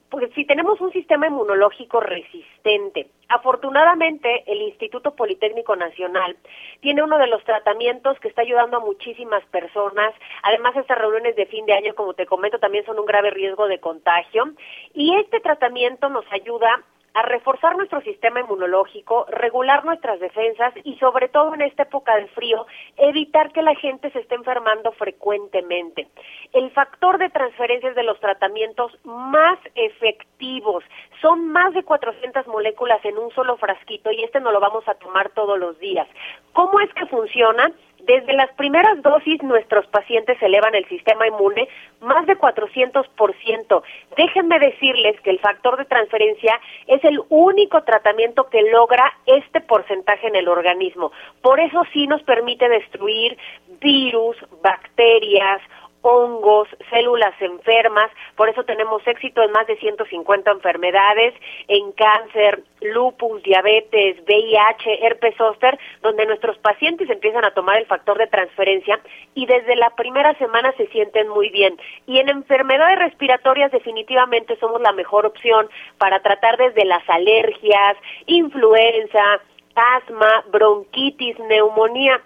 porque si tenemos un sistema inmunológico resistente. Afortunadamente, el Instituto Politécnico Nacional tiene uno de los tratamientos que está ayudando a muchísimas personas. Además, estas reuniones de fin de año, como te comento, también son un grave riesgo de contagio. Y este tratamiento nos ayuda a reforzar nuestro sistema inmunológico, regular nuestras defensas y sobre todo en esta época de frío, evitar que la gente se esté enfermando frecuentemente. El factor de transferencias de los tratamientos más efectivos son más de 400 moléculas en un solo frasquito y este no lo vamos a tomar todos los días. ¿Cómo es que funciona? Desde las primeras dosis nuestros pacientes elevan el sistema inmune más de 400%. Déjenme decirles que el factor de transferencia es el único tratamiento que logra este porcentaje en el organismo. Por eso sí nos permite destruir virus, bacterias, hongos, células enfermas, por eso tenemos éxito en más de 150 enfermedades, en cáncer, lupus, diabetes, VIH, herpes zóster, donde nuestros pacientes empiezan a tomar el factor de transferencia y desde la primera semana se sienten muy bien. Y en enfermedades respiratorias definitivamente somos la mejor opción para tratar desde las alergias, influenza, asma, bronquitis, neumonía.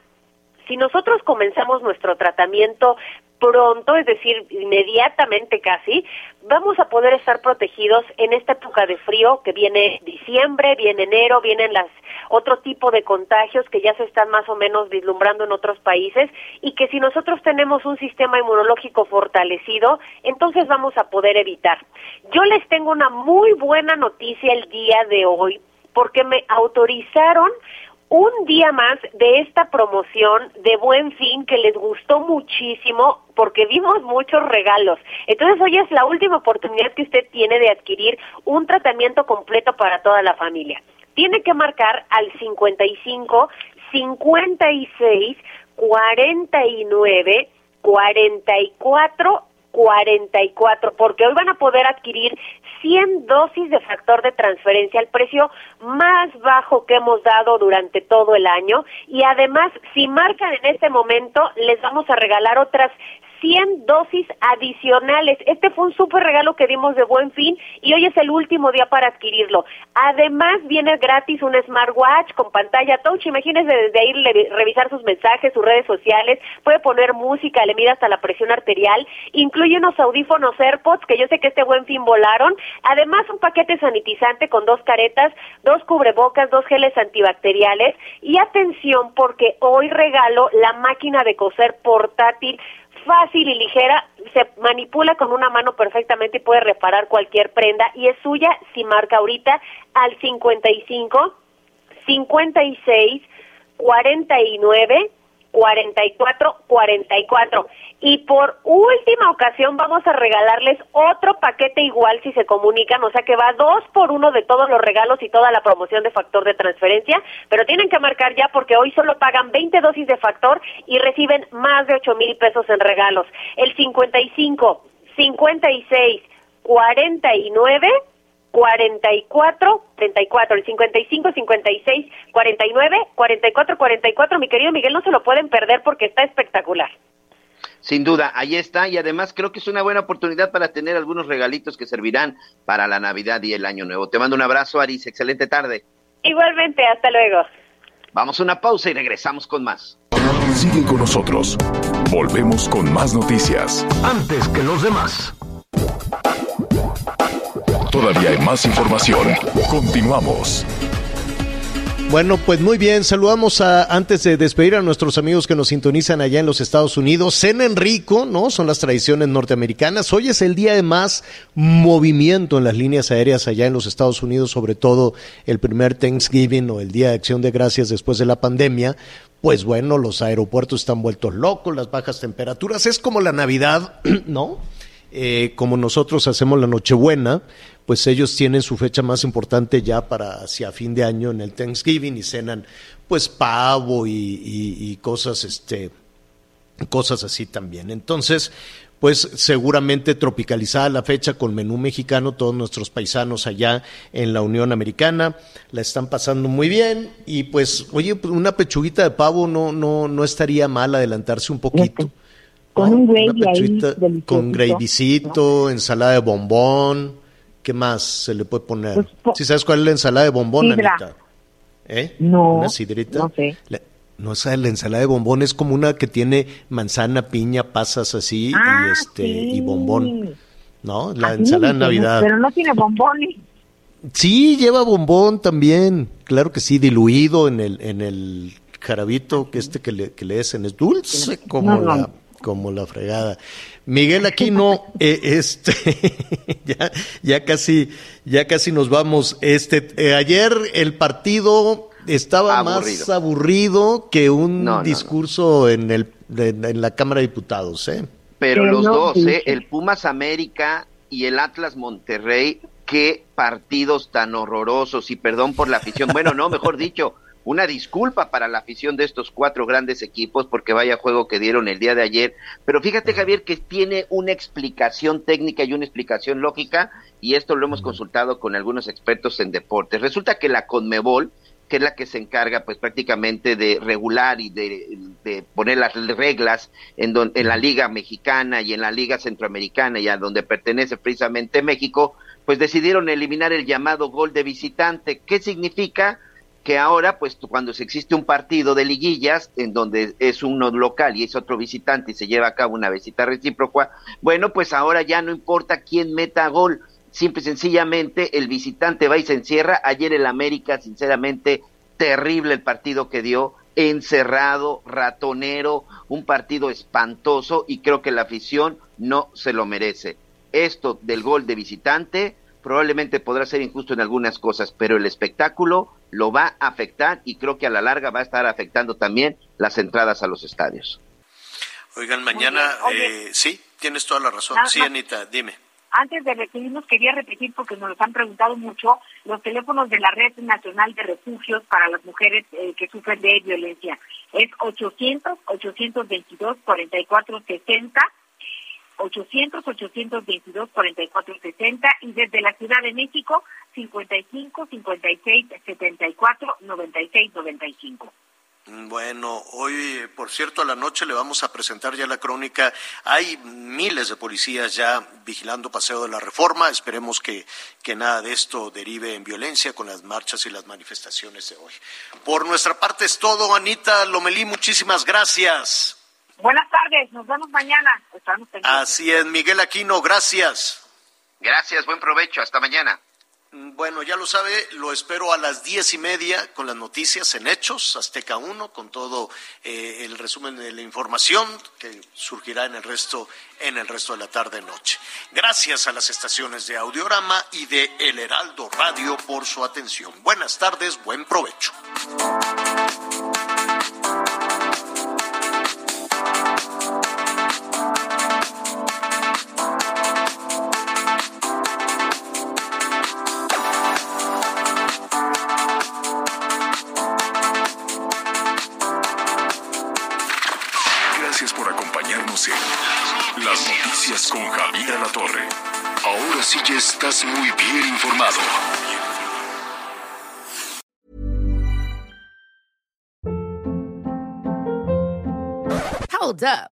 Si nosotros comenzamos nuestro tratamiento pronto, es decir, inmediatamente casi, vamos a poder estar protegidos en esta época de frío que viene diciembre, viene enero, vienen las otro tipo de contagios que ya se están más o menos vislumbrando en otros países y que si nosotros tenemos un sistema inmunológico fortalecido, entonces vamos a poder evitar. Yo les tengo una muy buena noticia el día de hoy porque me autorizaron un día más de esta promoción de Buen Fin que les gustó muchísimo porque vimos muchos regalos. Entonces hoy es la última oportunidad que usted tiene de adquirir un tratamiento completo para toda la familia. Tiene que marcar al 55 56 49 44 44, porque hoy van a poder adquirir 100 dosis de factor de transferencia al precio más bajo que hemos dado durante todo el año. Y además si marcan en este momento les vamos a regalar otras 100 dosis adicionales. Este fue un súper regalo que dimos de buen fin y hoy es el último día para adquirirlo. Además, viene gratis un smartwatch con pantalla touch. Imagínense desde ahí revisar sus mensajes, sus redes sociales. Puede poner música, le mide hasta la presión arterial. Incluye unos audífonos AirPods que yo sé que este buen fin volaron. Además, un paquete sanitizante con dos caretas, dos cubrebocas, dos geles antibacteriales. Y atención, porque hoy regalo la máquina de coser portátil fácil y ligera, se manipula con una mano perfectamente y puede reparar cualquier prenda y es suya si marca ahorita al 55 56 49 44 44 y por última ocasión vamos a regalarles otro paquete igual si se comunican, o sea que va dos por uno de todos los regalos y toda la promoción de factor de transferencia, pero tienen que marcar ya porque hoy solo pagan 20 dosis de factor y reciben más de 8 mil pesos en regalos. El 55, 56, 49 44 34, el 55 56 49 44 44. Mi querido Miguel, no se lo pueden perder porque está espectacular. Sin duda, ahí está y además creo que es una buena oportunidad para tener algunos regalitos que servirán para la Navidad y el Año Nuevo. Te mando un abrazo, Aris. Excelente tarde. Igualmente, hasta luego. Vamos a una pausa y regresamos con más. Sigue con nosotros. Volvemos con más noticias. Antes que los demás. Todavía hay más información. Continuamos. Bueno, pues muy bien, saludamos a, antes de despedir a nuestros amigos que nos sintonizan allá en los Estados Unidos, cena en rico, ¿no? Son las tradiciones norteamericanas. Hoy es el día de más movimiento en las líneas aéreas allá en los Estados Unidos, sobre todo el primer Thanksgiving o el Día de Acción de Gracias después de la pandemia. Pues bueno, los aeropuertos están vueltos locos, las bajas temperaturas, es como la Navidad, ¿no? Eh, como nosotros hacemos la Nochebuena, pues ellos tienen su fecha más importante ya para hacia fin de año en el Thanksgiving y cenan pues pavo y, y, y cosas, este, cosas así también. Entonces, pues seguramente tropicalizada la fecha con menú mexicano, todos nuestros paisanos allá en la Unión Americana la están pasando muy bien y pues, oye, pues, una pechuguita de pavo no, no, no estaría mal adelantarse un poquito. Con ¿no? un gravy ahí con gravycito, ensalada de bombón, ¿qué más se le puede poner? Pues, po- ¿Sí sabes cuál es la ensalada de bombón, Sidra. Anita? ¿Eh? No, ¿Una sidrita? no sé. La- no sé, la ensalada de bombón es como una que tiene manzana, piña, pasas así Ah, y este sí. y bombón, ¿no? La Así ensalada de Navidad. Pero no tiene bombones. Sí, lleva bombón también, claro que sí, diluido en el en el jarabito que este que le, que le hacen es dulce como No, no. la como la fregada. Miguel Aquino, eh, este, ya, ya casi, ya casi nos vamos. Este, eh, ayer el partido estaba más Aburrido. que un No, no, no. discurso en el, en, en la Cámara de Diputados, ¿eh? Pero los dos. ¿eh? el Pumas América y el Atlas Monterrey, qué partidos tan horrorosos y perdón por la afición. Bueno, no, mejor dicho, una disculpa para la afición de estos cuatro grandes equipos porque vaya juego que dieron el día de ayer. Pero fíjate, Javier, que tiene una explicación técnica y una explicación lógica y esto lo hemos consultado con algunos expertos en deportes. Resulta que la Conmebol, que es la que se encarga pues prácticamente de regular y de, de poner las reglas en, don- en la liga mexicana y en la liga centroamericana y a donde pertenece precisamente México, pues decidieron eliminar el llamado gol de visitante. ¿Qué significa? Que ahora, pues cuando existe un partido de liguillas en donde es uno local y es otro visitante y se lleva a cabo una visita recíproca, bueno, pues ahora ya no importa quién meta gol, simple y sencillamente el visitante va y se encierra. Ayer el América, sinceramente, terrible el partido que dio, encerrado, ratonero, un partido espantoso y creo que la afición no se lo merece. Esto del gol de visitante probablemente podrá ser injusto en algunas cosas, pero el espectáculo lo va a afectar y creo que a la larga va a estar afectando también las entradas a los estadios. Oigan, mañana, oye. eh, sí, tienes toda la razón. Nada Sí. Anita, dime. Antes de recibirnos, quería repetir, porque nos los han preguntado mucho, los teléfonos de la Red Nacional de Refugios para las mujeres eh, que sufren de violencia. Es 800-822-4460, 800-822-4460 y desde la Ciudad de México, 55-56-74-96-95. Bueno, hoy, por cierto, a la noche le vamos a presentar ya la crónica. Hay miles de policías ya vigilando Paseo de la Reforma. Esperemos que, que nada de esto derive en violencia con las marchas y las manifestaciones de hoy. Por nuestra parte es todo, Anita Lomelí, muchísimas gracias. Buenas tardes, nos vemos mañana. Estamos. Así es, Miguel Aquino, gracias. Gracias, buen provecho, hasta mañana. Bueno, ya lo sabe, lo espero a las diez y media con las noticias en Hechos, Azteca 1, con todo eh, el resumen de la información que surgirá en el resto, en el resto de la tarde-noche. Gracias a las estaciones de Audiorama y de El Heraldo Radio por su atención. Buenas tardes, buen provecho. Noticias con Javier La Torre. Ahora sí ya estás muy bien informado. Hold up.